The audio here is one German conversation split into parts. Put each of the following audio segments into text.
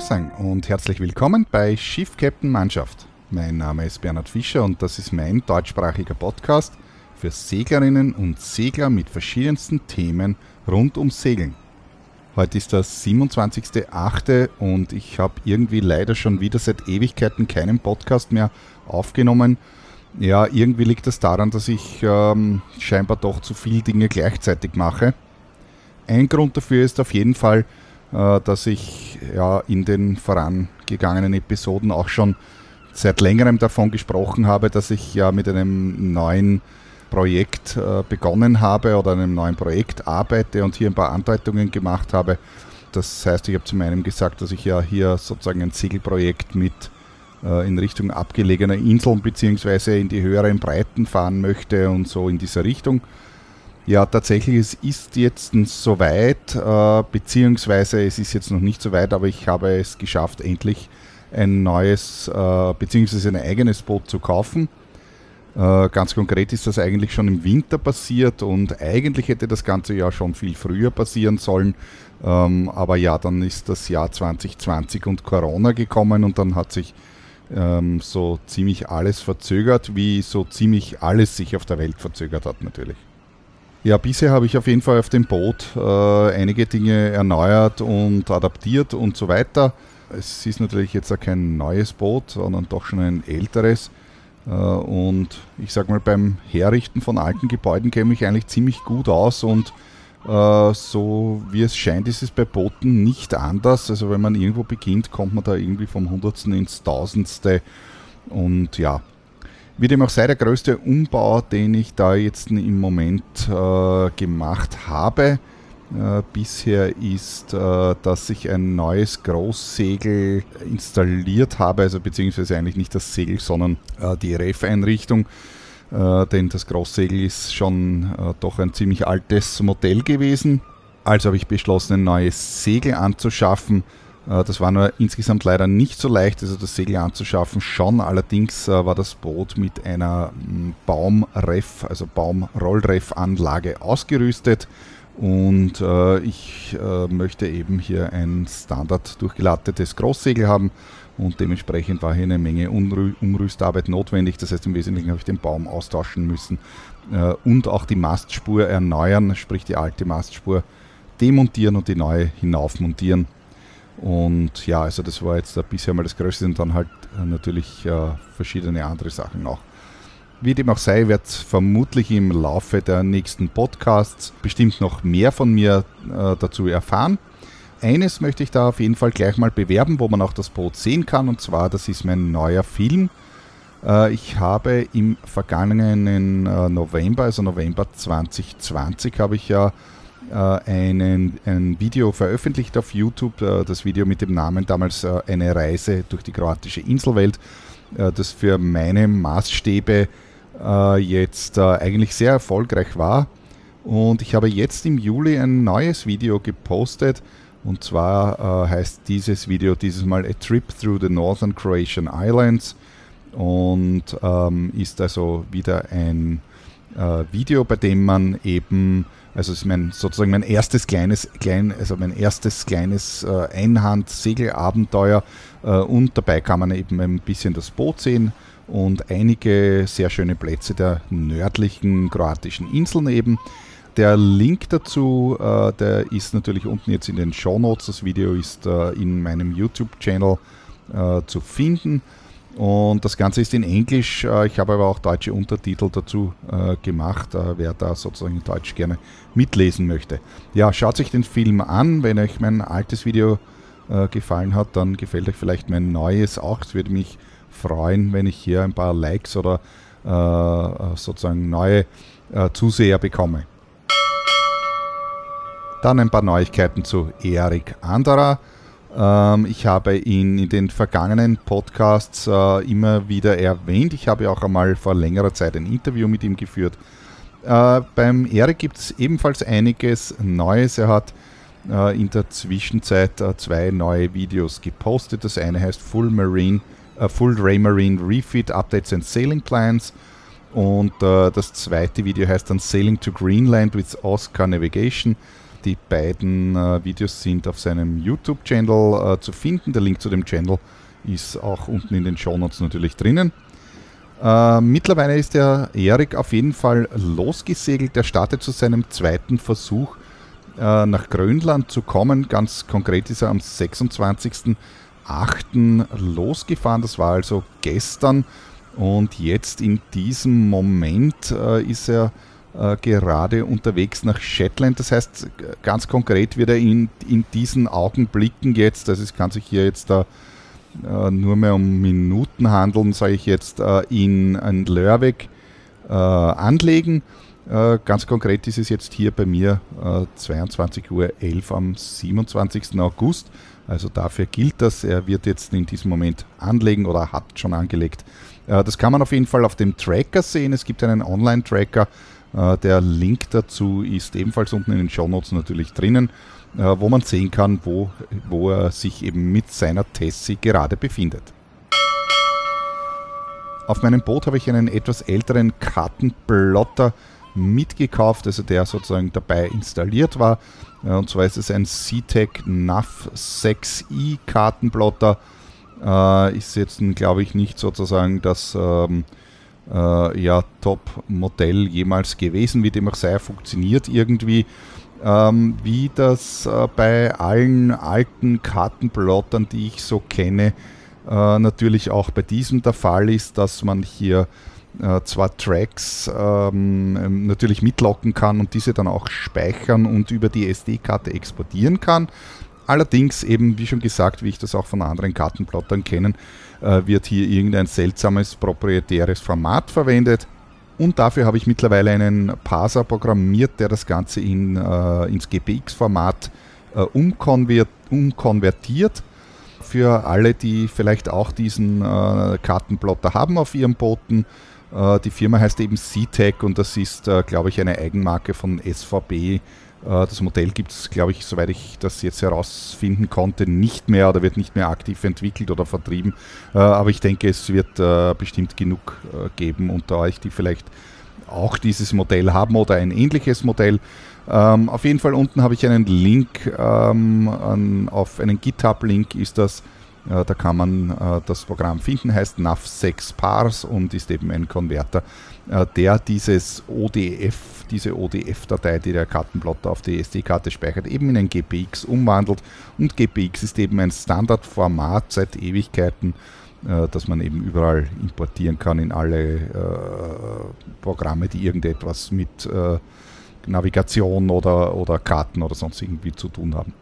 Grüßang und herzlich willkommen bei Schiff Captain Mannschaft. Mein Name ist Bernhard Fischer und das ist mein deutschsprachiger Podcast für Seglerinnen und Segler mit verschiedensten Themen rund ums Segeln. Heute ist der 27.08. und ich habe irgendwie leider schon wieder seit Ewigkeiten keinen Podcast mehr aufgenommen. Ja, irgendwie liegt das daran, dass ich ähm, scheinbar doch zu viele Dinge gleichzeitig mache. Ein Grund dafür ist auf jeden Fall, dass ich ja in den vorangegangenen Episoden auch schon seit längerem davon gesprochen habe, dass ich ja mit einem neuen Projekt äh, begonnen habe oder einem neuen Projekt arbeite und hier ein paar Andeutungen gemacht habe. Das heißt, ich habe zu meinem gesagt, dass ich ja hier sozusagen ein Segelprojekt mit äh, in Richtung abgelegener Inseln bzw. in die höheren Breiten fahren möchte und so in dieser Richtung. Ja, tatsächlich, es ist jetzt soweit, äh, beziehungsweise es ist jetzt noch nicht so weit, aber ich habe es geschafft, endlich ein neues, äh, beziehungsweise ein eigenes Boot zu kaufen. Äh, ganz konkret ist das eigentlich schon im Winter passiert und eigentlich hätte das Ganze ja schon viel früher passieren sollen. Ähm, aber ja, dann ist das Jahr 2020 und Corona gekommen und dann hat sich ähm, so ziemlich alles verzögert, wie so ziemlich alles sich auf der Welt verzögert hat natürlich. Ja, bisher habe ich auf jeden Fall auf dem Boot äh, einige Dinge erneuert und adaptiert und so weiter. Es ist natürlich jetzt auch kein neues Boot, sondern doch schon ein älteres. Äh, und ich sage mal, beim Herrichten von alten Gebäuden käme ich eigentlich ziemlich gut aus und äh, so wie es scheint, ist es bei Booten nicht anders. Also wenn man irgendwo beginnt, kommt man da irgendwie vom Hundertsten ins Tausendste. Und ja, wie dem auch sei, der größte Umbau, den ich da jetzt im Moment äh, gemacht habe, äh, bisher ist, äh, dass ich ein neues Großsegel installiert habe, also beziehungsweise eigentlich nicht das Segel, sondern äh, die RF-Einrichtung. Äh, denn das Großsegel ist schon äh, doch ein ziemlich altes Modell gewesen. Also habe ich beschlossen, ein neues Segel anzuschaffen. Äh, das war nur insgesamt leider nicht so leicht, also das Segel anzuschaffen. Schon allerdings war das Boot mit einer mm, Baumref, also Baumrollref-Anlage ausgerüstet. Und äh, ich äh, möchte eben hier ein Standard durchgelattetes Großsegel haben und dementsprechend war hier eine Menge Umrü Umrüstarbeit notwendig. Das heißt, im Wesentlichen habe ich den Baum austauschen müssen äh, und auch die Mastspur erneuern, sprich die alte Mastspur demontieren und die neue hinaufmontieren. Und ja, also das war jetzt bisher mal das Größte und dann halt äh, natürlich äh, verschiedene andere Sachen auch. Wie dem auch sei, wird vermutlich im Laufe der nächsten Podcasts bestimmt noch mehr von mir äh, dazu erfahren. Eines möchte ich da auf jeden Fall gleich mal bewerben, wo man auch das Boot sehen kann, und zwar, das ist mein neuer Film. Äh, ich habe im vergangenen äh, November, also November 2020, habe ich ja äh, einen, ein Video veröffentlicht auf YouTube, äh, das Video mit dem Namen damals äh, Eine Reise durch die kroatische Inselwelt, äh, das für meine Maßstäbe äh, jetzt äh, eigentlich sehr erfolgreich war. Und ich habe jetzt im Juli ein neues Video gepostet. Und zwar heißt dieses Video dieses Mal A Trip Through the Northern Croatian Islands und ähm, ist also wieder ein Video, bei dem man eben, also ist mein, sozusagen mein erstes kleines, klein, also mein erstes kleines äh, Einhand-Segelabenteuer äh, und dabei kann man eben ein bisschen das Boot sehen und einige sehr schöne Plätze der nördlichen kroatischen Inseln eben. Der Link dazu, äh, der ist natürlich unten jetzt in den Show Notes. Das Video ist äh, in meinem YouTube-Channel äh, zu finden. Und das Ganze ist in Englisch. Äh, ich habe aber auch deutsche Untertitel dazu äh, gemacht, äh, wer da sozusagen in Deutsch gerne mitlesen möchte. Ja, schaut sich den Film an. Wenn euch mein altes Video gefallen hat, dann gefällt euch vielleicht mein neues auch. Es würde mich freuen, wenn ich hier ein paar Likes oder sozusagen neue Zuseher bekomme. Dann ein paar Neuigkeiten zu Erik Anderer. Ähm, ich habe ihn in den vergangenen Podcasts äh, immer wieder erwähnt. Ich habe auch einmal vor längerer Zeit ein Interview mit ihm geführt. Äh, beim Erik gibt es ebenfalls einiges Neues. Er hat äh, in der Zwischenzeit zwei neue Videos gepostet. Das eine heißt Full Marine Full Raymarine Refit Updates and Sailing Plans. Und das zweite Video heißt dann Sailing to Greenland with Oscar Navigation. Die beiden äh, Videos sind auf seinem YouTube-Channel äh, zu finden. Der Link zu dem Channel ist auch unten in den Shownotes natürlich drinnen. Äh, mittlerweile ist der Erik auf jeden Fall losgesegelt. Er startet zu seinem zweiten Versuch äh, nach Grönland zu kommen. Ganz konkret ist er am 26.08. losgefahren. Das war also gestern. Und jetzt in diesem Moment äh, ist er äh, gerade unterwegs nach Shetland. Das heißt, ganz konkret wird er in, in diesen Augenblicken jetzt, also es kann sich hier jetzt da äh, nur mehr um Minuten handeln, sage ich jetzt, äh, in, in Lörweg anlegen. Ganz konkret ist es jetzt hier bei mir 22.11 Uhr am 27. August. Also dafür gilt das. Er wird jetzt in diesem Moment anlegen oder hat schon angelegt. das kann man auf jeden Fall auf dem Tracker sehen. Es gibt einen Online-Tracker. Der Link dazu ist ebenfalls unten in den Show Notes natürlich drinnen. Äh, wo man sehen kann, wo, wo er sich eben mit seiner Tessie gerade befindet. Auf meinem Boot habe ich einen etwas älteren Kartenplotter mitgekauft, also der sozusagen dabei installiert war. Äh, und zwar ist es ein CTEC NAV 6i Kartenplotter. Äh, ist jetzt, glaube ich, nicht sozusagen das ähm, äh, ja, Top-Modell jemals gewesen, wie dem auch sei, funktioniert irgendwie ähm, wie das äh, bei allen alten Kartenplottern, die ich so kenne, äh, natürlich auch bei diesem der Fall ist, dass man hier äh, zwar Tracks ähm, natürlich mitlocken kann und diese dann auch speichern und über die SD-Karte exportieren kann. Allerdings eben, wie schon gesagt, wie ich das auch von anderen Kartenplottern kenne, äh, wird hier irgendein seltsames proprietäres Format verwendet und dafür habe ich mittlerweile einen Parser programmiert, der das Ganze in, äh, ins GPX-Format äh, umkonvert, umkonvertiert. Für alle, die vielleicht auch diesen äh, Kartenplotter haben auf ihren Booten. Äh, die Firma heißt eben CTEC und das ist, äh, glaube ich, eine Eigenmarke von SVB äh, das Modell gibt es, glaube ich, soweit ich das jetzt herausfinden konnte, nicht mehr oder wird nicht mehr aktiv entwickelt oder vertrieben. Äh, aber ich denke, es wird äh, bestimmt genug geben unter euch, die vielleicht auch dieses Modell haben oder ein ähnliches Modell. Ähm, auf jeden Fall unten habe ich einen Link ähm, auf einen GitHub-Link ist das. da kann man das Programm finden, heißt NAV6 Pars und ist eben ein Konverter, der dieses ODF diese ODF-Datei, die der Kartenplotter auf die SD-Karte speichert, eben in ein GPX umwandelt. Und GPX ist eben ein Standardformat seit Ewigkeiten, äh, das man eben überall importieren kann in alle äh, Programme, die irgendetwas mit äh, Navigation oder, oder Karten oder sonst irgendwie zu tun haben.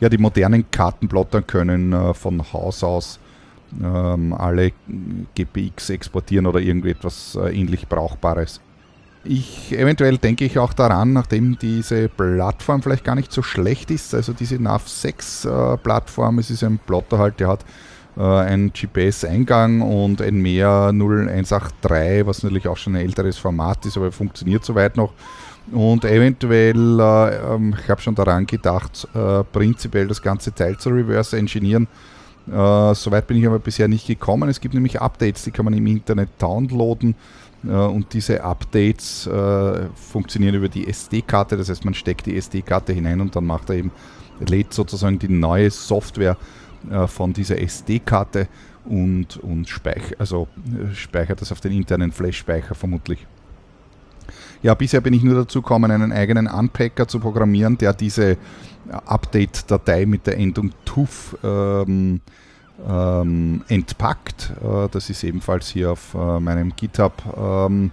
Ja, die modernen Kartenplotter können äh, von Haus aus ähm, alle GPX exportieren oder irgendetwas äh, ähnlich Brauchbares. Ich, eventuell denke ich auch daran, nachdem diese Plattform vielleicht gar nicht so schlecht ist, also diese NAV 6 äh, Plattform, es ist ein Plotter halt, der hat äh, einen GPS-Eingang und ein MEA 0183, was natürlich auch schon ein älteres Format ist, aber funktioniert soweit noch. Und eventuell, äh, ähm, ich habe schon daran gedacht, äh, prinzipiell das ganze Teil zu reverse engineeren. Äh, soweit bin ich aber bisher nicht gekommen. Es gibt nämlich Updates, die kann man im Internet downloaden und diese Updates äh, funktionieren über die SD-Karte, das heißt man steckt die SD-Karte hinein und dann macht er eben, lädt sozusagen die neue Software äh, von dieser SD-Karte und, und speich, also, äh, speichert das auf den internen Flash-Speicher vermutlich. Ja, bisher bin ich nur dazu gekommen, einen eigenen Unpacker zu programmieren, der diese Update-Datei mit der Endung TUF ähm, ähm, entpackt. Äh, das ist ebenfalls hier auf äh, meinem GitHub ähm,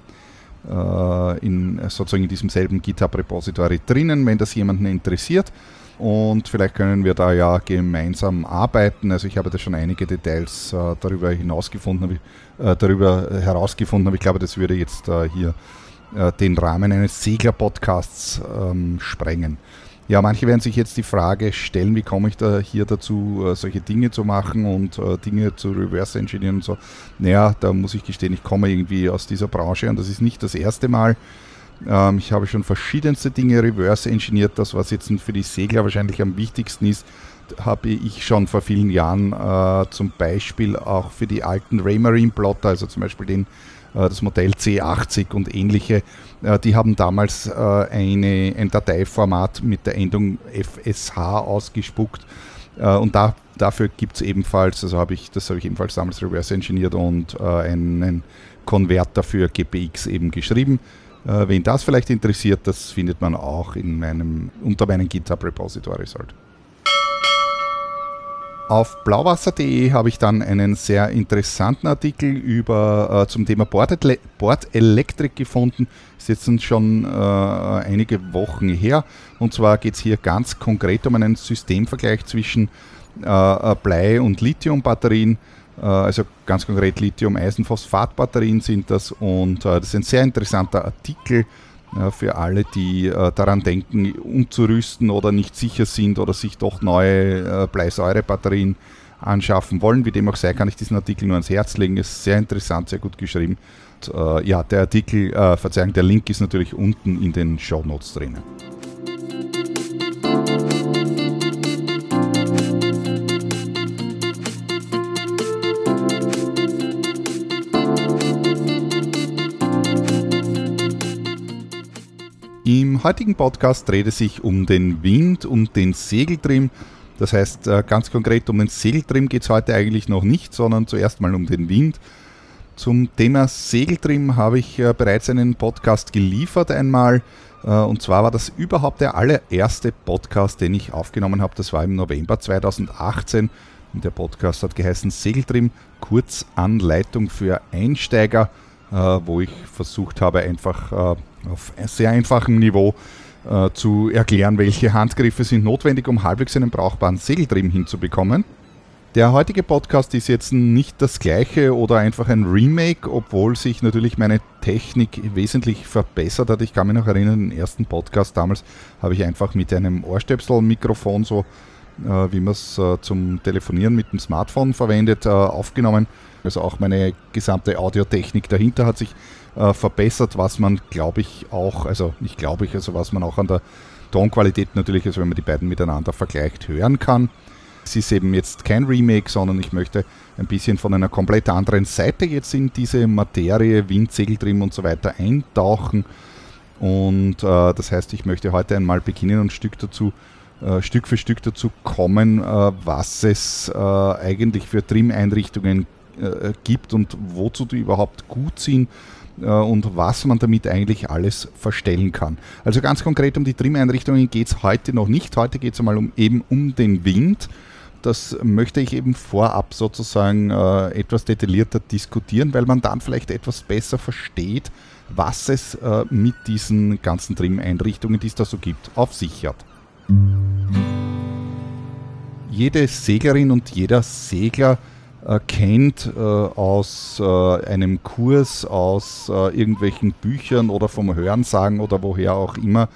äh, in, sozusagen in diesem selben GitHub-Repository drinnen, wenn das jemanden interessiert. Und vielleicht können wir da ja gemeinsam arbeiten. Also ich habe da schon einige Details äh, darüber hinausgefunden, äh, darüber herausgefunden, aber ich glaube, das würde jetzt äh, den Rahmen eines Segler-Podcasts ähm, sprengen. Ja, manche werden sich jetzt die Frage stellen, wie komme ich da hier dazu, äh, solche Dinge zu machen und äh, Dinge zu reverse engineeren und so. Naja, da muss ich gestehen, ich komme irgendwie aus dieser Branche und das ist nicht das erste Mal. Ähm, ich habe schon verschiedenste Dinge reverse engineert. Das, was jetzt für die Segler wahrscheinlich am wichtigsten ist, habe ich schon vor vielen Jahren zum Beispiel auch für die alten Raymarine Plotter, also zum Beispiel den das Modell C80 und ähnliche, die haben damals eine, ein Dateiformat mit der Endung FSH ausgespuckt. Und da, dafür gibt es ebenfalls, also habe ich, das habe ich ebenfalls damals reverse engineert und einen Konverter für GPX eben geschrieben. Äh, wen das vielleicht interessiert, das findet man auch in meinem, unter meinen GitHub Repositories halt. Auf blauwasser.de habe ich dann einen sehr interessanten Artikel über, äh, zum Thema Bordelektrik gefunden. Ist jetzt schon äh, einige Wochen her. Und zwar geht es hier ganz konkret um einen Systemvergleich zwischen äh, äh Blei- und Lithiumbatterien. Äh, also ganz konkret Lithium-Eisenphosphat-Batterien sind das und äh, das ist ein sehr interessanter Artikel äh, für alle, die daran denken, umzurüsten oder nicht sicher sind oder sich doch neue Bleisäure-Batterien anschaffen wollen. Wie dem auch sei, kann ich diesen Artikel nur ans Herz legen. Ist sehr interessant, sehr gut geschrieben. Und, ja, der Artikel, äh, Verzeihung, der Link ist natürlich unten in den Show Notes drinnen. Heutigen Podcast dreht es sich um den Wind und den Segeltrim. Das heißt, äh, ganz konkret um den Segeltrim geht es heute eigentlich noch nicht, sondern zuerst mal um den Wind. Zum Thema Segeltrim habe ich äh, bereits einen Podcast geliefert einmal. Äh, und zwar war das überhaupt der allererste Podcast, den ich aufgenommen habe. Das war im November 2018. Und der Podcast hat geheißen Segeltrim, Kurzanleitung für Einsteiger, wo ich versucht habe, einfach auf sehr einfachem Niveau äh, zu erklären, welche Handgriffe sind notwendig, um halbwegs einen brauchbaren Segeltrim hinzubekommen. Der heutige Podcast ist jetzt nicht das gleiche oder einfach ein Remake, obwohl sich natürlich meine Technik wesentlich verbessert hat. Ich kann mich noch erinnern, den ersten Podcast damals habe ich einfach mit einem Ohrstöpsel-Mikrofon, so äh, wie man es äh, zum Telefonieren mit dem Smartphone verwendet, äh, aufgenommen. Also auch meine gesamte Audiotechnik dahinter hat sich äh, verbessert, was man, glaube ich, auch, also nicht glaube ich, also was man auch an der Tonqualität natürlich, also wenn man die beiden miteinander vergleicht, hören kann. Es ist eben jetzt kein Remake, sondern ich möchte ein bisschen von einer komplett anderen Seite jetzt in diese Materie, Wind, Segeltrim und so weiter eintauchen. Und äh, das heißt, ich möchte heute einmal beginnen und Stück dazu, äh, Stück für Stück dazu kommen, äh, was es äh, eigentlich für Trim-Einrichtungen äh, gibt und wozu die überhaupt gut sind äh, und was man damit eigentlich alles verstellen kann. Also ganz konkret um die Trim-Einrichtungen geht es heute noch nicht. Heute geht es einmal um, eben um den Wind. Das möchte ich eben vorab sozusagen äh, etwas detaillierter diskutieren, weil man dann vielleicht etwas besser versteht, was es äh, mit diesen ganzen Trim-Einrichtungen, die es da so gibt, auf sich hat. Jede Seglerin und jeder Segler äh, kennt äh, aus äh, einem Kurs, aus äh, irgendwelchen Büchern oder vom Hörensagen oder woher auch immer,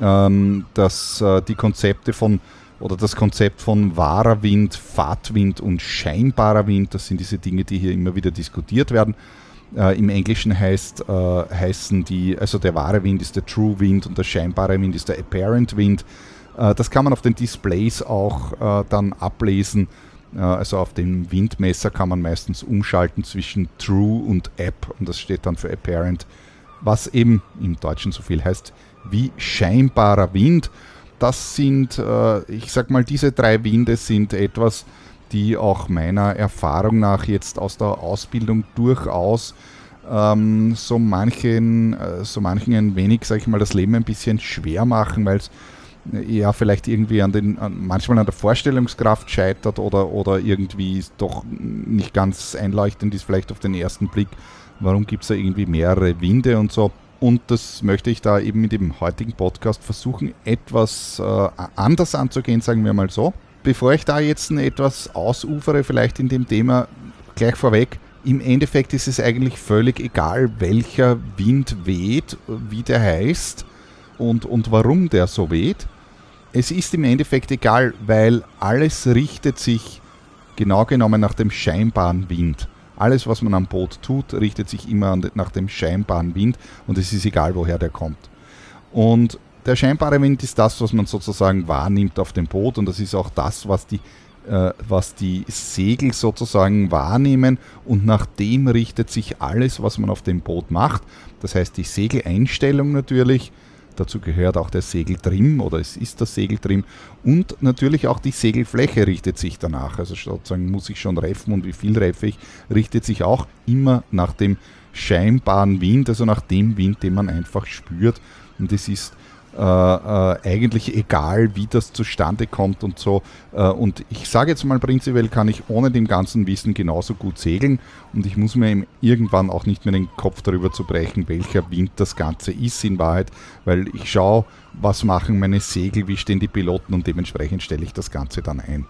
ähm, dass äh, die Konzepte von oder das Konzept von wahrer Wind, Fahrtwind und scheinbarer Wind, das sind diese Dinge, die hier immer wieder diskutiert werden. Äh, Im Englischen heißt, heißen die, also der wahre Wind ist der True Wind und der scheinbare Wind ist der Apparent Wind. das kann man auf den Displays auch dann ablesen also auf dem Windmesser kann man meistens umschalten zwischen True und App und das steht dann für Apparent, was eben im Deutschen so viel heißt wie scheinbarer Wind. Das sind, äh, ich sag mal, diese drei Winde sind etwas, die auch meiner Erfahrung nach jetzt aus der Ausbildung durchaus ähm, so manchen, äh, so manchen ein wenig, sag ich mal, das Leben ein bisschen schwer machen, weil es ja vielleicht irgendwie an den, an, manchmal an der Vorstellungskraft scheitert oder, oder irgendwie doch nicht ganz einleuchtend ist, vielleicht auf den ersten Blick, warum gibt es da irgendwie mehrere Winde und so. Und das möchte ich da eben mit dem heutigen Podcast versuchen, etwas äh, anders anzugehen, sagen wir mal so. Bevor ich da jetzt etwas ausufere, vielleicht in dem Thema gleich vorweg, im Endeffekt ist es eigentlich völlig egal, welcher Wind weht, wie der heißt und, und warum der so weht. Es ist im Endeffekt egal, weil alles richtet sich genau genommen nach dem scheinbaren Wind. Alles, was man am Boot tut, richtet sich immer nach dem scheinbaren Wind und es ist egal, woher der kommt. Und der scheinbare Wind ist das, was man sozusagen wahrnimmt auf dem Boot und das ist auch das, was die äh, was die Segel sozusagen wahrnehmen und nach dem richtet sich alles, was man auf dem Boot macht. Das heißt die Segeleinstellung natürlich, dazu gehört auch der Segeltrim oder es ist das Segeltrim und natürlich auch die Segelfläche richtet sich danach. Also sozusagen muss ich schon reffen und wie viel reffe ich, richtet sich auch immer nach dem scheinbaren Wind, also nach dem Wind, den man einfach spürt. Und es ist äh, äh, eigentlich egal, wie das zustande kommt und so. Äh, und ich sage jetzt mal prinzipiell, kann ich ohne dem ganzen Wissen genauso gut segeln und ich muss mir irgendwann auch nicht mehr den Kopf darüber zu brechen, welcher Wind das Ganze ist in Wahrheit, weil ich schaue, was machen meine Segel, wie stehen die Piloten und dementsprechend stelle ich das Ganze dann ein.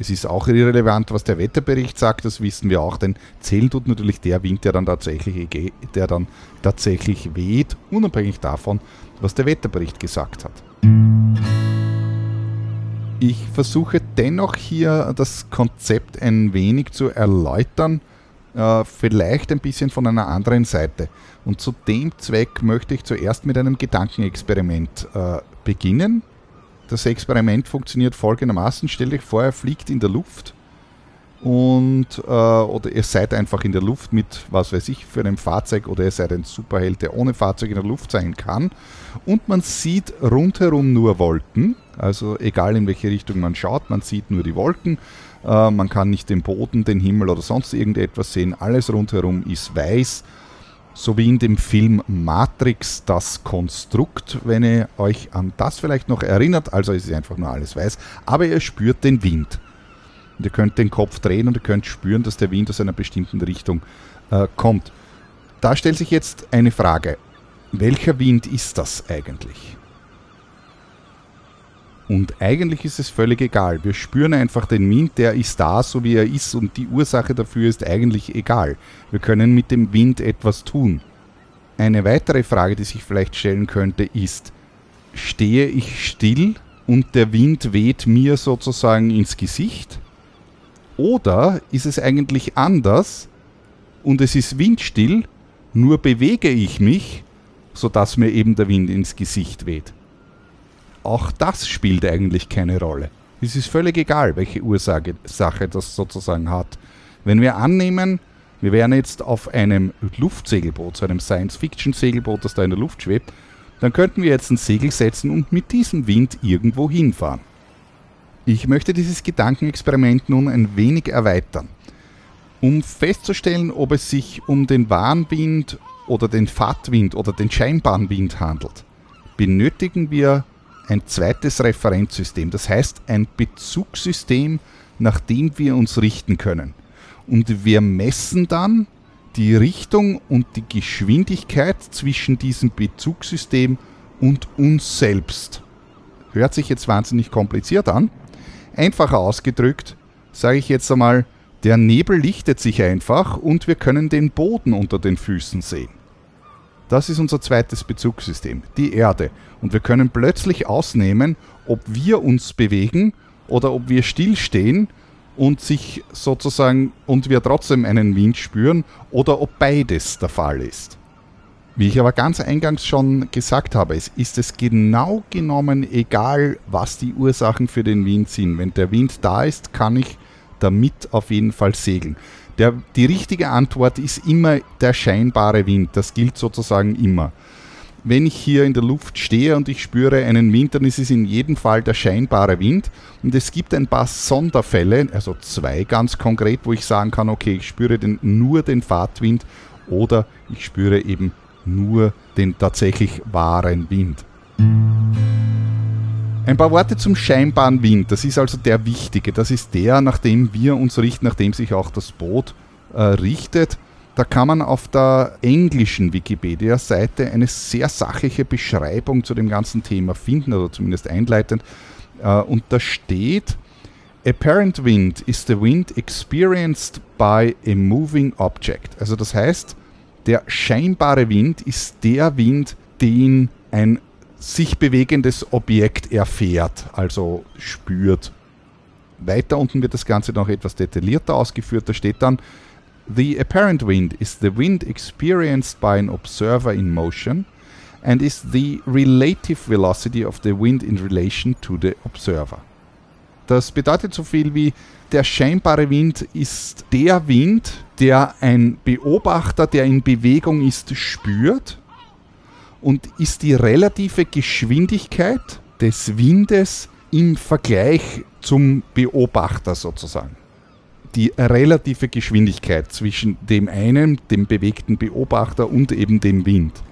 Es ist auch irrelevant, was der Wetterbericht sagt, das wissen wir auch, denn zählen tut natürlich der Wind, der dann tatsächlich, der dann tatsächlich weht, unabhängig davon, was der Wetterbericht gesagt hat. Ich versuche dennoch hier das Konzept ein wenig zu erläutern, äh, vielleicht ein bisschen von einer anderen Seite. Und zu dem Zweck möchte ich zuerst mit einem Gedankenexperiment äh, beginnen. Das Experiment funktioniert folgendermaßen. Stell dich vor, er fliegt in der Luft und äh, oder ihr seid einfach in der Luft mit, was weiß ich, für einem Fahrzeug oder ihr seid ein Superheld, der ohne Fahrzeug in der Luft sein kann. Und man sieht rundherum nur Wolken, also egal in welche Richtung man schaut, man sieht nur die Wolken, äh, man kann nicht den Boden, den Himmel oder sonst irgendetwas sehen, alles rundherum ist weiß, so wie in dem Film Matrix das Konstrukt, wenn ihr euch an das vielleicht noch erinnert, also es ist einfach nur alles weiß, aber ihr spürt den Wind. Und ihr könnt den Kopf drehen und ihr könnt spüren, dass der Wind aus einer bestimmten Richtung äh, kommt. Da stellt sich jetzt eine Frage. Welcher Wind ist das eigentlich? Und eigentlich ist es völlig egal. Wir spüren einfach den Wind, der ist da, so wie er ist, und die Ursache dafür ist eigentlich egal. Wir können mit dem Wind etwas tun. Eine weitere Frage, die sich vielleicht stellen könnte, ist, stehe ich still und der Wind weht mir sozusagen ins Gesicht? Oder ist es eigentlich anders und es ist windstill, nur bewege ich mich, sodass mir eben der Wind ins Gesicht weht? Auch das spielt eigentlich keine Rolle. Es ist völlig egal, welche Ursache Sache das sozusagen hat. Wenn wir annehmen, wir wären jetzt auf einem Luftsegelboot, so einem Science-Fiction-Segelboot, das da in der Luft schwebt, dann könnten wir jetzt ein Segel setzen und mit diesem Wind irgendwo hinfahren. Ich möchte dieses Gedankenexperiment nun ein wenig erweitern. Um festzustellen, ob es sich um den Warnwind oder den Fahrtwind oder den scheinbaren Wind handelt, benötigen wir ein zweites Referenzsystem, das heißt ein Bezugssystem, nach dem wir uns richten können. Und wir messen dann die Richtung und die Geschwindigkeit zwischen diesem Bezugssystem und uns selbst. Hört sich jetzt wahnsinnig kompliziert an, Einfacher ausgedrückt, sage ich jetzt einmal, der Nebel lichtet sich einfach und wir können den Boden unter den Füßen sehen. Das ist unser zweites Bezugssystem, die Erde. Und wir können plötzlich ausnehmen, ob wir uns bewegen oder ob wir stillstehen und sich sozusagen und wir trotzdem einen Wind spüren oder ob beides der Fall ist. Wie ich aber ganz eingangs schon gesagt habe, es ist es genau genommen egal, was die Ursachen für den Wind sind. Wenn der Wind da ist, kann ich damit auf jeden Fall segeln. Der, die richtige Antwort ist immer der scheinbare Wind. Das gilt sozusagen immer. Wenn ich hier in der Luft stehe und ich spüre einen Wind, dann ist es in jedem Fall der scheinbare Wind. Und es gibt ein paar Sonderfälle, also zwei ganz konkret, wo ich sagen kann, okay, ich spüre den, nur den Fahrtwind oder ich spüre eben nur den tatsächlich wahren Wind. Ein paar Worte zum scheinbaren Wind. Das ist also der wichtige. Das ist der, nach dem wir uns richten, nach dem sich auch das Boot äh, richtet. Da kann man auf der englischen Wikipedia-Seite eine sehr sachliche Beschreibung zu dem ganzen Thema finden, oder zumindest einleitend. Äh, und da steht, Apparent wind is the wind experienced by a moving object. Also das heißt, der scheinbare Wind ist der Wind, den ein sich bewegendes Objekt erfährt, also spürt. Weiter unten wird das Ganze noch etwas detaillierter ausgeführt. Da steht dann, The apparent wind is the wind experienced by an observer in motion and is the relative velocity of the wind in relation to the observer. Das bedeutet so viel wie der scheinbare Wind ist der Wind, der ein Beobachter, der in Bewegung ist, spürt und ist die relative Geschwindigkeit des Windes im Vergleich zum Beobachter sozusagen. Die relative Geschwindigkeit zwischen dem einen, dem bewegten Beobachter und eben dem Wind.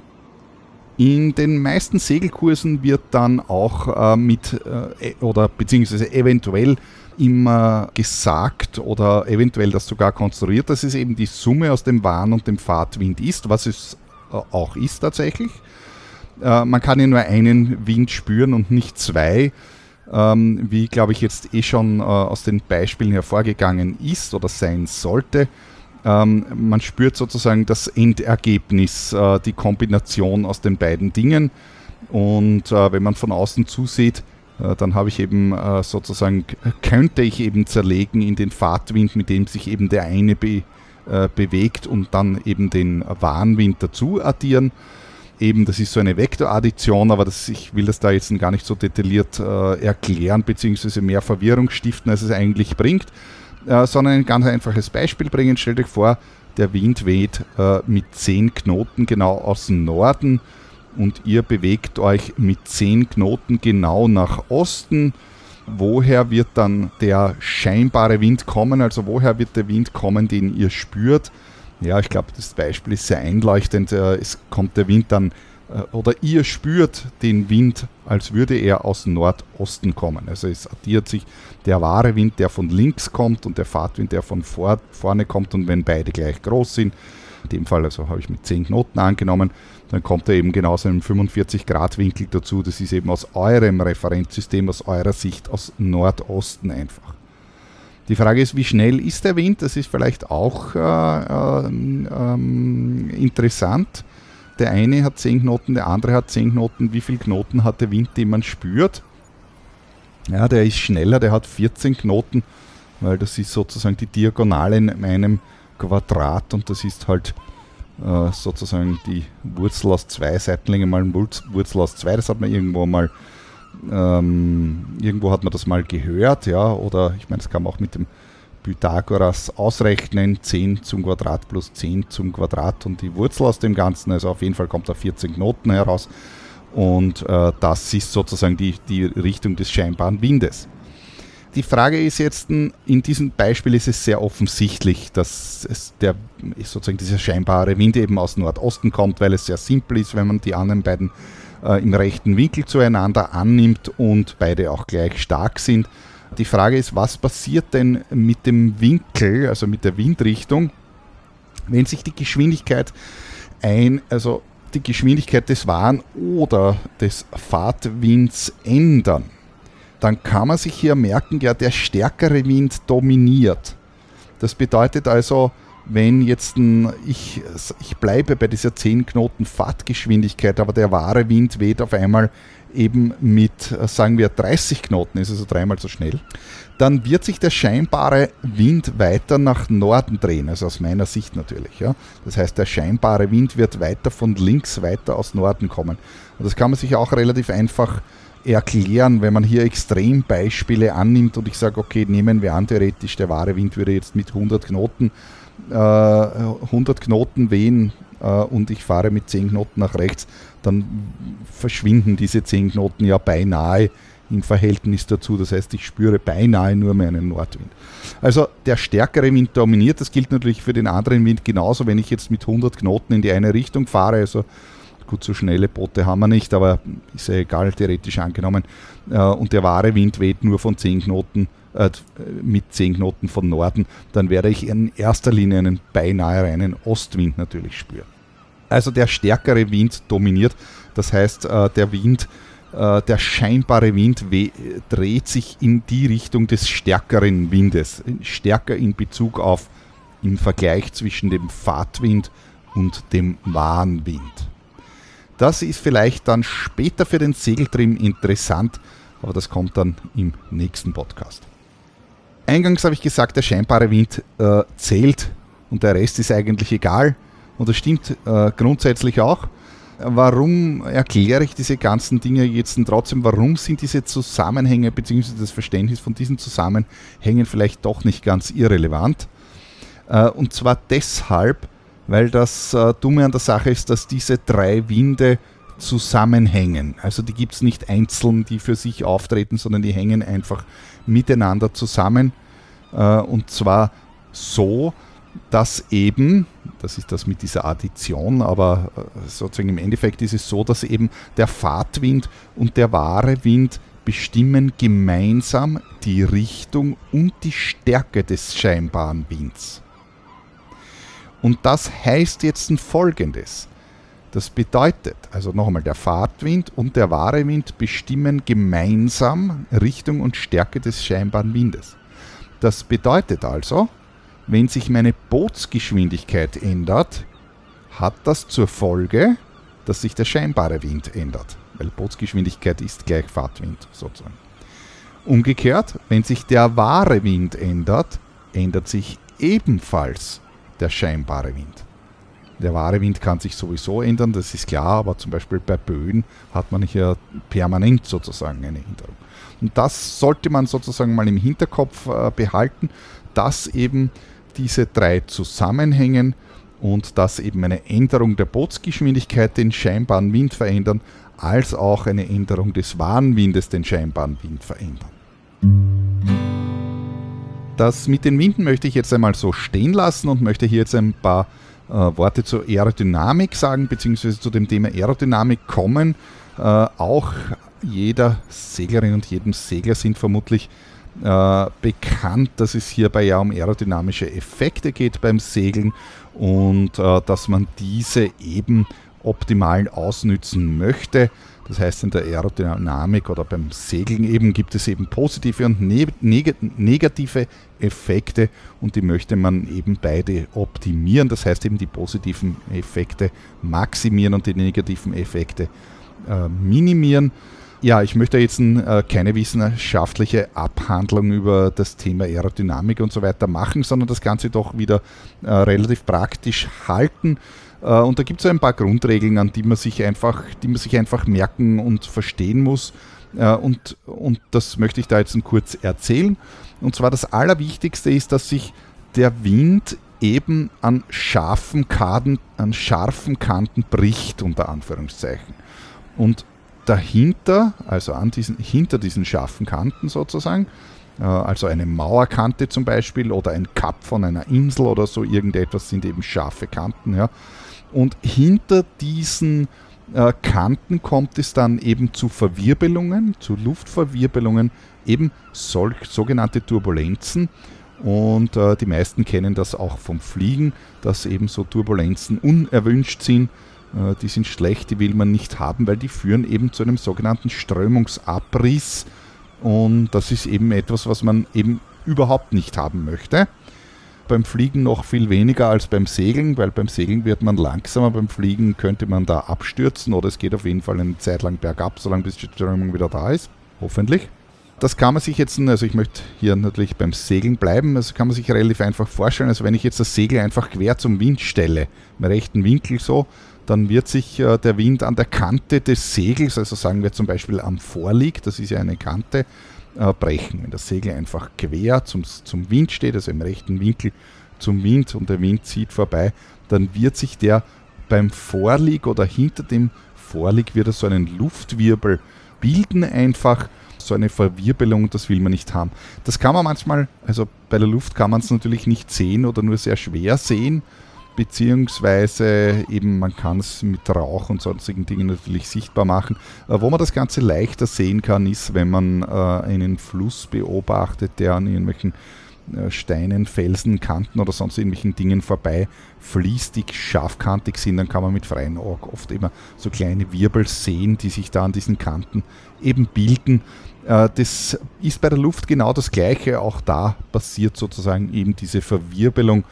In den meisten Segelkursen wird dann auch äh, mit äh, oder beziehungsweise eventuell immer gesagt oder eventuell das sogar konstruiert, dass es eben die Summe aus dem Warn- und dem Fahrtwind ist, was es auch ist tatsächlich. Äh, man kann ja nur einen Wind spüren und nicht zwei, ähm, wie glaube ich jetzt eh schon äh, aus den Beispielen hervorgegangen ist oder sein sollte. Ähm, man spürt sozusagen das Endergebnis, äh, die Kombination aus den beiden Dingen. Und äh, wenn man von außen zusieht, äh, dann habe ich eben äh, sozusagen, könnte ich eben zerlegen in den Fahrtwind, mit dem sich eben der eine be, äh, bewegt und dann eben den Warnwind dazu addieren. Eben, das ist so eine Vektoraddition, aber das, ich will das da jetzt gar nicht so detailliert äh, erklären, beziehungsweise mehr Verwirrung stiften, als es eigentlich bringt äh, sondern ein ganz einfaches Beispiel bringen. Stellt euch vor, der Wind weht äh, mit 10 Knoten genau aus dem Norden und ihr bewegt euch mit 10 Knoten genau nach Osten. Woher wird dann der scheinbare Wind kommen? Also woher wird der Wind kommen, den ihr spürt? Ja, ich glaube, das Beispiel ist sehr einleuchtend. Äh, es kommt der Wind dann äh, oder ihr spürt den Wind, als würde er aus Nordosten kommen. Also es addiert sich der wahre Wind, der von links kommt und der Fahrtwind, der von vor, vorne kommt und wenn beide gleich groß sind, in dem Fall also habe ich mit 10 Knoten angenommen, dann kommt er eben genauso im 45 Grad Winkel dazu. Das ist eben aus eurem Referenzsystem, aus eurer Sicht, aus Nordosten einfach. Die Frage ist, wie schnell ist der Wind? Das ist vielleicht auch äh, äh, äh, interessant. Der eine hat 10 Knoten, der andere hat 10 Knoten. Wie viele Knoten hat der Wind, den man spürt? Ja, der ist schneller, der hat 14 Knoten, weil das ist sozusagen die Diagonale in einem Quadrat und das ist halt äh, sozusagen die Wurzel aus zwei Seitenlängen mal Wurzel aus zwei. Das hat man irgendwo mal, ähm, irgendwo hat man das mal gehört, ja, oder ich meine, das kann man auch mit dem Pythagoras ausrechnen, 10 zum Quadrat plus 10 zum Quadrat und die Wurzel aus dem Ganzen, also auf jeden Fall kommt da 14 Knoten heraus und äh, das ist sozusagen die, die Richtung des scheinbaren Windes. Die Frage ist jetzt, in diesem Beispiel ist es sehr offensichtlich, dass es der, sozusagen dieser scheinbare Wind eben aus Nordosten kommt, weil es sehr simpel ist, wenn man die anderen beiden äh, im rechten Winkel zueinander annimmt und beide auch gleich stark sind die Frage ist, was passiert denn mit dem Winkel, also mit der Windrichtung, wenn sich die Geschwindigkeit ein, also die Geschwindigkeit des Waren oder des Fahrtwinds ändern? Dann kann man sich hier merken, ja, der stärkere Wind dominiert. Das bedeutet also, wenn jetzt ein, ich, ich bleibe bei dieser 10 Knoten Fahrtgeschwindigkeit, aber der wahre Wind weht auf einmal eben mit, äh, sagen wir, 30 Knoten, ist also dreimal so schnell, dann wird sich der scheinbare Wind weiter nach Norden drehen, also aus meiner Sicht natürlich. Ja. Das heißt, der scheinbare Wind wird weiter von links weiter aus Norden kommen. Und das kann man sich auch relativ einfach erklären, wenn man hier Extrembeispiele annimmt und ich sage, okay, nehmen wir an, theoretisch der wahre Wind würde jetzt mit 100 Knoten, äh, 100 Knoten wehen äh, und ich fahre mit 10 Knoten nach rechts, dann verschwinden diese 10 Knoten ja beinahe im Verhältnis dazu. Das heißt, ich spüre beinahe nur mehr einen Nordwind. Also der stärkere Wind dominiert. Das gilt natürlich für den anderen Wind genauso. Wenn ich jetzt mit 100 Knoten in die eine Richtung fahre, also gut, so schnelle Boote haben wir nicht, aber ist ja egal, theoretisch angenommen. Äh, und der wahre Wind weht nur von 10 Knoten äh, mit 10 Knoten von Norden, dann werde ich in erster Linie einen beinahe reinen Ostwind natürlich spüren. Also der stärkere Wind dominiert, das heißt äh, der Wind, äh, der scheinbare Wind dreht sich in die Richtung des stärkeren Windes, stärker in Bezug auf im Vergleich zwischen dem Fahrtwind und dem Warnwind. Das ist vielleicht dann später für den Segeltrim interessant, aber das kommt dann im nächsten Podcast. Eingangs habe ich gesagt, der scheinbare Wind äh, zählt und der Rest ist eigentlich egal. Und das stimmt äh, grundsätzlich auch. warum erkläre ich diese ganzen Dinge jetzt trotzdem? Warum sind diese Zusammenhänge bzw. das Verständnis von diesen Zusammenhängen vielleicht doch nicht ganz irrelevant? Äh, und zwar deshalb, weil das äh, Dumme an der Sache ist, dass diese drei Winde zusammenhängen. Also die gibt es nicht einzeln, die für sich auftreten, sondern die hängen einfach miteinander zusammen. Äh, und zwar so, dass eben, das ist das mit dieser Addition, aber äh, sozusagen im Endeffekt ist es so, dass eben der Fahrtwind und der wahre Wind bestimmen gemeinsam die Richtung und die Stärke des scheinbaren Winds. Und das heißt jetzt folgendes. Das bedeutet, also noch einmal, der Fahrtwind und der wahre Wind bestimmen gemeinsam Richtung und Stärke des scheinbaren Windes. Das bedeutet also, wenn sich meine Bootsgeschwindigkeit ändert, hat das zur Folge, dass sich der scheinbare Wind ändert, weil Bootsgeschwindigkeit ist gleich Fahrtwind sozusagen. Umgekehrt, wenn sich der wahre Wind ändert, ändert sich ebenfalls der scheinbare Wind. Der wahre Wind kann sich sowieso ändern, das ist klar, aber zum Beispiel bei Böen hat man hier permanent sozusagen eine Änderung. Und das sollte man sozusagen mal im Hinterkopf äh, behalten, dass eben diese drei zusammenhängen und dass eben eine Änderung der Bootsgeschwindigkeit den scheinbaren Wind verändern, als auch eine Änderung des wahren Windes den scheinbaren Wind verändern. Das mit den Winden möchte ich jetzt einmal so stehen lassen und möchte hier jetzt ein paar äh, Worte zur Aerodynamik sagen, beziehungsweise zu dem Thema Aerodynamik kommen. Äh, auch jeder Seglerin und jedem Segler sind vermutlich äh, bekannt, dass es hierbei ja um aerodynamische Effekte geht beim Segeln und äh, dass man diese eben optimal ausnützen möchte. Das heißt, in der Aerodynamik oder beim Segeln eben gibt es eben positive und ne negative Effekte und die möchte man eben beide optimieren. Das heißt eben die positiven Effekte maximieren und die negativen Effekte äh, minimieren. Ja, ich möchte jetzt äh, keine wissenschaftliche Abhandlung über das Thema Aerodynamik und so weiter machen, sondern das Ganze doch wieder äh, relativ praktisch halten. Äh, und da gibt es ein paar Grundregeln, an die man sich einfach, die man sich einfach merken und verstehen muss. Äh, und, und das möchte ich da jetzt kurz erzählen. Und zwar das Allerwichtigste ist, dass sich der Wind eben an scharfen Kanten, an scharfen Kanten bricht, unter Anführungszeichen. Und dahinter, also an diesen, hinter diesen scharfen Kanten sozusagen, äh, also eine Mauerkante zum Beispiel oder ein Kap von einer Insel oder so, irgendetwas sind eben scharfe Kanten. Ja. Und hinter diesen äh, Kanten kommt es dann eben zu Verwirbelungen, zu Luftverwirbelungen, eben solch, sogenannte Turbulenzen. Und äh, die meisten kennen das auch vom Fliegen, dass eben so Turbulenzen unerwünscht sind. Äh, die sind schlecht, die will man nicht haben, weil die führen eben zu einem sogenannten Strömungsabriss. Und das ist eben etwas, was man eben überhaupt nicht haben möchte beim Fliegen noch viel weniger als beim Segeln, weil beim Segeln wird man langsamer, beim Fliegen könnte man da abstürzen oder es geht auf jeden Fall eine Zeit lang bergab, solange bis die Strömung wieder da ist. Hoffentlich. Das kann man sich jetzt, also ich möchte hier natürlich beim Segeln bleiben, das kann man sich relativ einfach vorstellen. Also wenn ich jetzt das Segel einfach quer zum Wind stelle, im rechten Winkel so, dann wird sich äh, der Wind an der Kante des Segels, also sagen wir zum Beispiel am Vorlieg, das ist ja eine Kante, äh, brechen. Wenn das Segel einfach quer zum, zum Wind steht, also im rechten Winkel zum Wind und der Wind zieht vorbei, dann wird sich der beim Vorlieg oder hinter dem Vorlieg wieder so einen Luftwirbel bilden einfach so eine Verwirbelung, das will man nicht haben. Das kann man manchmal, also bei der Luft kann man es natürlich nicht sehen oder nur sehr schwer sehen beziehungsweise eben man kann es mit Rauch und sonstigen Dingen natürlich sichtbar machen. Äh, wo man das Ganze leichter sehen kann, ist, wenn man äh, einen Fluss beobachtet, der an irgendwelchen äh, Steinen, Felsen, Kanten oder sonst irgendwelchen Dingen vorbei fließt, die scharfkantig sind, dann kann man mit freiem Auge oft immer so kleine Wirbel sehen, die sich da an diesen Kanten eben bilden. Äh, das ist bei der Luft genau das Gleiche. Auch da passiert sozusagen eben diese Verwirbelung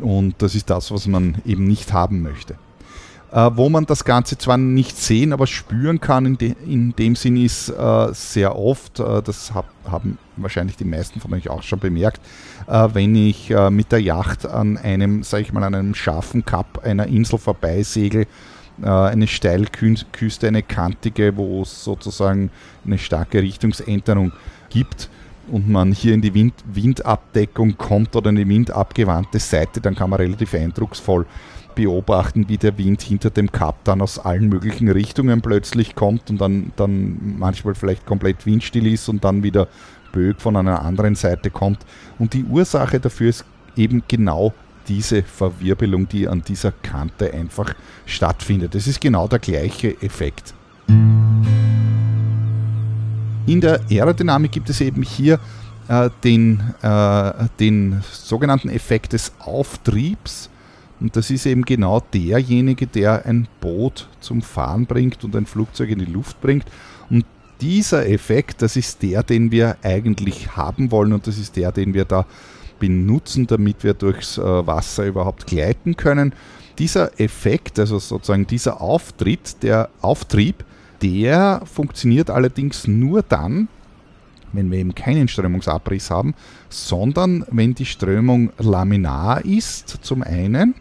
und das ist das, was man eben nicht haben möchte. Äh, wo man das Ganze zwar nicht sehen, aber spüren kann, in, de in dem Sinn ist äh, sehr oft, äh, das hab, haben wahrscheinlich die meisten von euch auch schon bemerkt, äh, wenn ich äh, mit der Yacht an einem, sag ich mal, an einem scharfen Kap einer Insel vorbeisegel, äh, eine Steilküste, eine kantige, wo es sozusagen eine starke Richtungsänderung gibt und man hier in die Wind, Windabdeckung kommt oder in die windabgewandte Seite, dann kann man relativ eindrucksvoll beobachten, wie der Wind hinter dem Kap dann aus allen möglichen Richtungen plötzlich kommt und dann, dann manchmal vielleicht komplett windstill ist und dann wieder Bög von einer anderen Seite kommt. Und die Ursache dafür ist eben genau diese Verwirbelung, die an dieser Kante einfach stattfindet. Es ist genau der gleiche Effekt. In der Aerodynamik gibt es eben hier äh, den, äh, den sogenannten Effekt des Auftriebs. Und das ist eben genau derjenige, der ein Boot zum Fahren bringt und ein Flugzeug in die Luft bringt. Und dieser Effekt, das ist der, den wir eigentlich haben wollen und das ist der, den wir da benutzen, damit wir durchs äh, Wasser überhaupt gleiten können. Dieser Effekt, also sozusagen dieser Auftritt, der Auftrieb, der funktioniert allerdings nur dann, wenn wir eben keinen Strömungsabriss haben, sondern wenn die Strömung laminar ist, zum einen.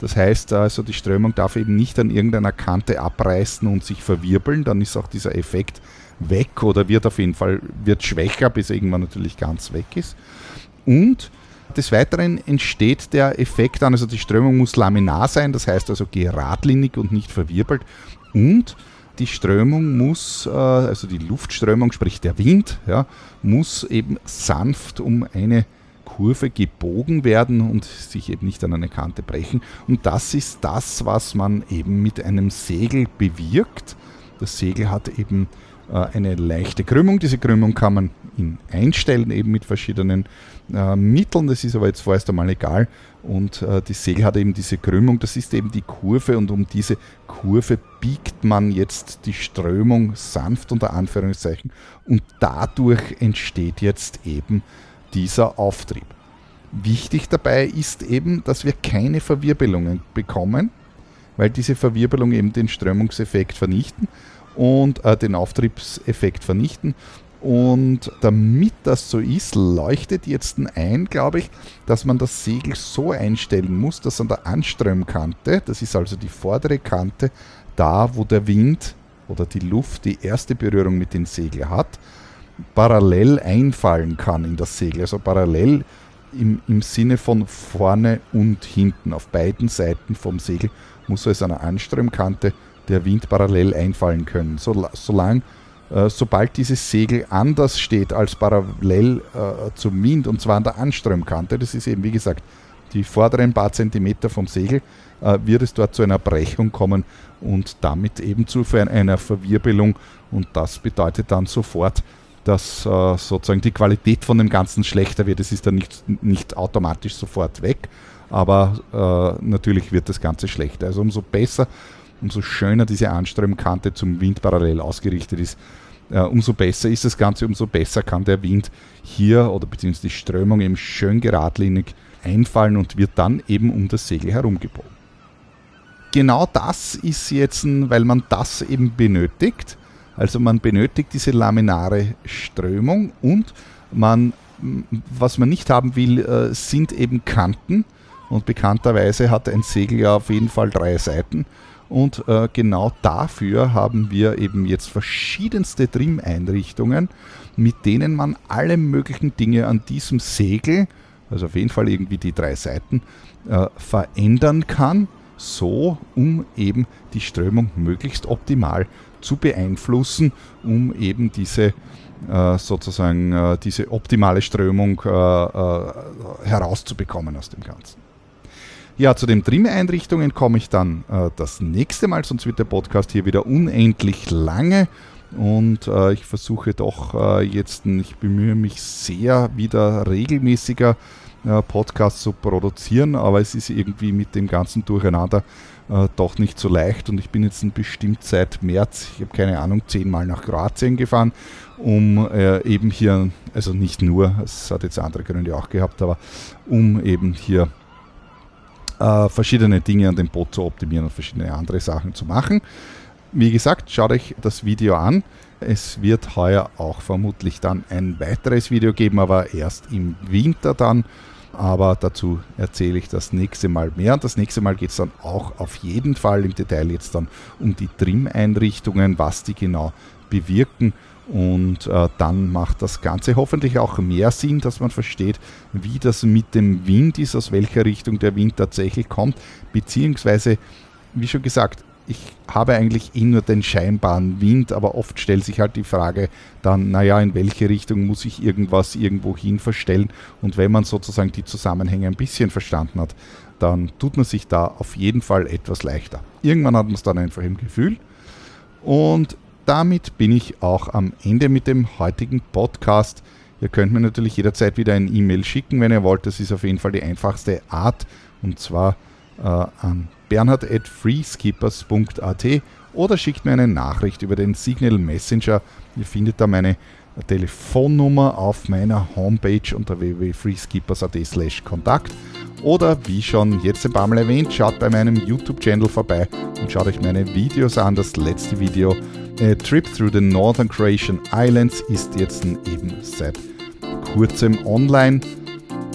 Das heißt also, die Strömung darf eben nicht an irgendeiner Kante abreißen und sich verwirbeln, dann ist auch dieser Effekt weg oder wird auf jeden Fall wird schwächer, bis er irgendwann natürlich ganz weg ist. Und des Weiteren entsteht der Effekt dann, also die Strömung muss laminar sein, das heißt also geradlinig und nicht verwirbelt. Und die Strömung muss, äh, also die Luftströmung, sprich der Wind, ja, muss eben sanft um eine Kurve gebogen werden und sich eben nicht an eine Kante brechen. Und das ist das, was man eben mit einem Segel bewirkt. Das Segel hat eben äh, eine leichte Krümmung. Diese Krümmung kann man einstellen, eben mit verschiedenen äh, Mitteln. Das ist aber jetzt vorerst einmal egal. Und äh, die Segel hat eben diese Krümmung, das ist eben die Kurve und um diese Kurve biegt man jetzt die Strömung sanft unter Anführungszeichen und dadurch entsteht jetzt eben dieser Auftrieb. Wichtig dabei ist eben, dass wir keine Verwirbelungen bekommen, weil diese Verwirbelungen eben den Strömungseffekt vernichten und äh, den Auftriebseffekt vernichten. Und damit das so ist, leuchtet jetzt ein, glaube ich, dass man das Segel so einstellen muss, dass an der Anströmkante, das ist also die vordere Kante, da wo der Wind oder die Luft die erste Berührung mit dem Segel hat, parallel einfallen kann in das Segel. Also parallel im, im Sinne von vorne und hinten. Auf beiden Seiten vom Segel muss also an der Anströmkante der Wind parallel einfallen können. So, solange, sobald dieses Segel anders steht als parallel äh, zum Wind, und zwar an der Anströmkante, das ist eben wie gesagt die vorderen paar Zentimeter vom Segel, äh, wird es dort zu einer Brechung kommen und damit eben zu einer Verwirbelung. Und das bedeutet dann sofort, dass äh, sozusagen die Qualität von dem Ganzen schlechter wird. Es ist dann nicht, nicht automatisch sofort weg, aber äh, natürlich wird das Ganze schlechter. Also umso besser umso schöner diese Anströmkante zum Wind parallel ausgerichtet ist, äh, umso besser ist das Ganze, umso besser kann der Wind hier oder beziehungsweise die Strömung eben schön geradlinig einfallen und wird dann eben um das Segel herumgebogen. Genau das ist jetzt, weil man das eben benötigt, also man benötigt diese laminare Strömung und man, was man nicht haben will, äh, sind eben Kanten. Und bekannterweise hat ein Segel ja auf jeden Fall drei Seiten. Und äh, genau dafür haben wir eben jetzt verschiedenste Trim-Einrichtungen, mit denen man alle möglichen Dinge an diesem Segel, also auf jeden Fall irgendwie die drei Seiten, äh, verändern kann, so um eben die Strömung möglichst optimal zu beeinflussen, um eben diese äh, sozusagen äh, diese optimale Strömung äh, herauszubekommen aus dem Ganzen. Ja, zu den Trim-Einrichtungen komme ich dann äh, das nächste Mal, sonst wird der Podcast hier wieder unendlich lange. Und äh, ich versuche doch äh, jetzt, ich bemühe mich sehr, wieder regelmäßiger äh, Podcasts zu produzieren, aber es ist irgendwie mit dem ganzen Durcheinander äh, doch nicht so leicht. Und ich bin jetzt bestimmt seit März, ich habe keine Ahnung, zehnmal nach Kroatien gefahren, um äh, eben hier, also nicht nur, es hat jetzt andere Gründe auch gehabt, aber um eben hier äh, verschiedene Dinge an dem Boot zu optimieren und verschiedene andere Sachen zu machen. Wie gesagt, schaut euch das Video an. Es wird heuer auch vermutlich dann ein weiteres Video geben, aber erst im Winter dann. aber dazu erzähle ich das nächste Mal mehr. Und das nächste Mal geht es dann auch auf jeden Fall im Detail jetzt dann um die Trim-Einrichtungen, was die genau bewirken. Und äh, dann macht das Ganze hoffentlich auch mehr Sinn, dass man versteht, wie das mit dem Wind ist, aus welcher Richtung der Wind tatsächlich kommt, beziehungsweise, wie schon gesagt, ich habe eigentlich eh nur den scheinbaren Wind, aber oft stellt sich halt die Frage dann, naja, in welche Richtung muss ich irgendwas irgendwo hin verstellen? Und wenn man sozusagen die Zusammenhänge ein bisschen verstanden hat, dann tut man sich da auf jeden Fall etwas leichter. Irgendwann hat man es dann einfach im Gefühl. Und damit bin ich auch am Ende mit dem heutigen Podcast. Ihr könnt mir natürlich jederzeit wieder ein E-Mail schicken, wenn ihr wollt. Das ist auf jeden Fall die einfachste Art. Und zwar äh, an bernhard.freeskippers.at oder schickt mir eine Nachricht über den Signal Messenger. Ihr findet da meine Telefonnummer auf meiner Homepage unter www.freeskippers.at slash Kontakt. Oder wie schon jetzt ein paar Mal erwähnt, schaut bei meinem YouTube-Channel vorbei und schaut euch meine Videos an. Das letzte Video, A Trip Through the Northern Croatian Islands, ist jetzt eben seit kurzem online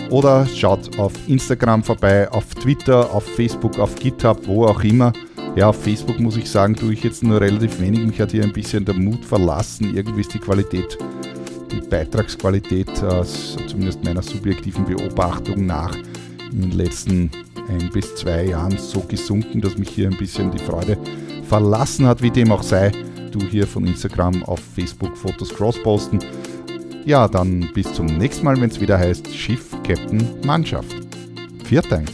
oder schaut auf Instagram vorbei, auf Twitter, auf Facebook, auf GitHub, wo auch immer. Ja, auf Facebook muss ich sagen, tue ich jetzt nur relativ wenig. Mich hat hier ein bisschen der Mut verlassen. Irgendwie ist die Qualität, die Beitragsqualität, äh, zumindest meiner subjektiven Beobachtung nach, in den letzten ein bis zwei Jahren so gesunken, dass mich hier ein bisschen die Freude verlassen hat, wie dem auch sei. Du hier von Instagram auf Facebook Fotos crossposten. Ja, dann bis zum nächsten Mal, wenn es wieder heißt Schiff, Captain, Mannschaft. Viert Dank.